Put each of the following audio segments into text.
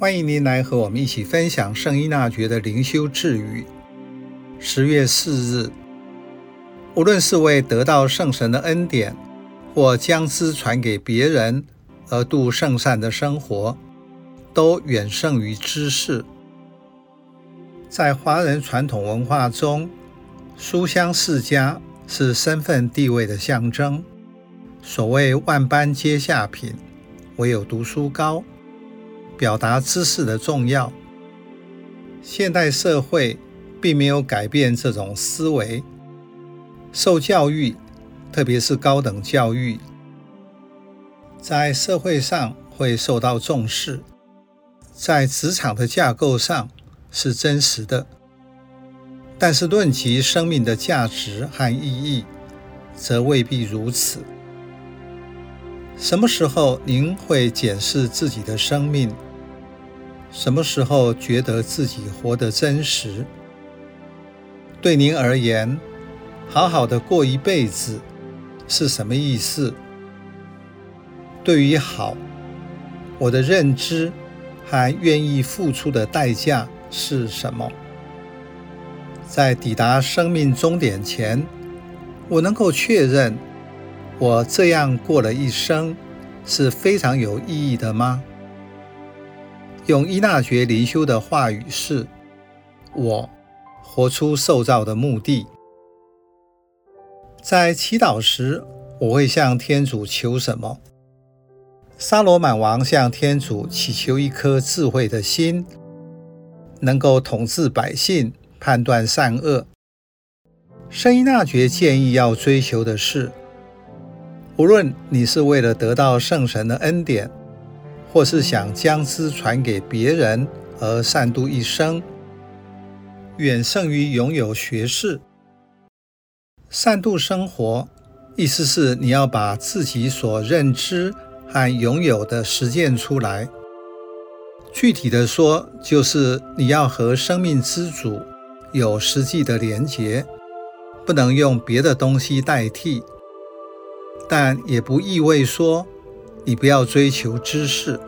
欢迎您来和我们一起分享圣依纳爵的灵修智语。十月四日，无论是为得到圣神的恩典，或将之传给别人而度圣善的生活，都远胜于知识。在华人传统文化中，书香世家是身份地位的象征。所谓“万般皆下品，唯有读书高”。表达知识的重要，现代社会并没有改变这种思维。受教育，特别是高等教育，在社会上会受到重视，在职场的架构上是真实的。但是论及生命的价值和意义，则未必如此。什么时候您会检视自己的生命？什么时候觉得自己活得真实？对您而言，好好的过一辈子是什么意思？对于好，我的认知还愿意付出的代价是什么？在抵达生命终点前，我能够确认我这样过了一生是非常有意义的吗？用伊纳爵灵修的话语是：我活出受造的目的。在祈祷时，我会向天主求什么？沙罗满王向天主祈求一颗智慧的心，能够统治百姓，判断善恶。圣依纳爵建议要追求的是，无论你是为了得到圣神的恩典。或是想将之传给别人而善度一生，远胜于拥有学识。善度生活，意思是你要把自己所认知和拥有的实践出来。具体的说，就是你要和生命之主有实际的连结，不能用别的东西代替，但也不意味说，你不要追求知识。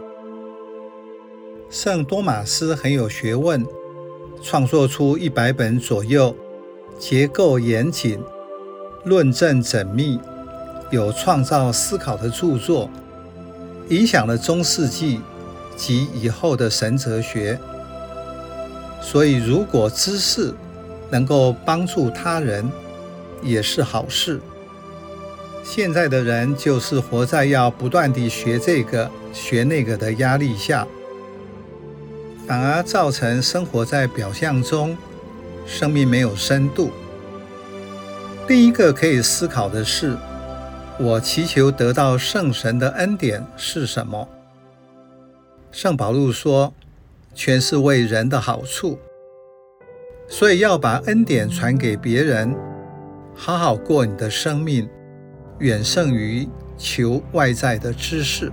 圣多玛斯很有学问，创作出一百本左右，结构严谨、论证缜密、有创造思考的著作，影响了中世纪及以后的神哲学。所以，如果知识能够帮助他人，也是好事。现在的人就是活在要不断地学这个、学那个的压力下，反而造成生活在表象中，生命没有深度。第一个可以思考的是：我祈求得到圣神的恩典是什么？圣保禄说，全是为人的好处，所以要把恩典传给别人，好好过你的生命。远胜于求外在的知识。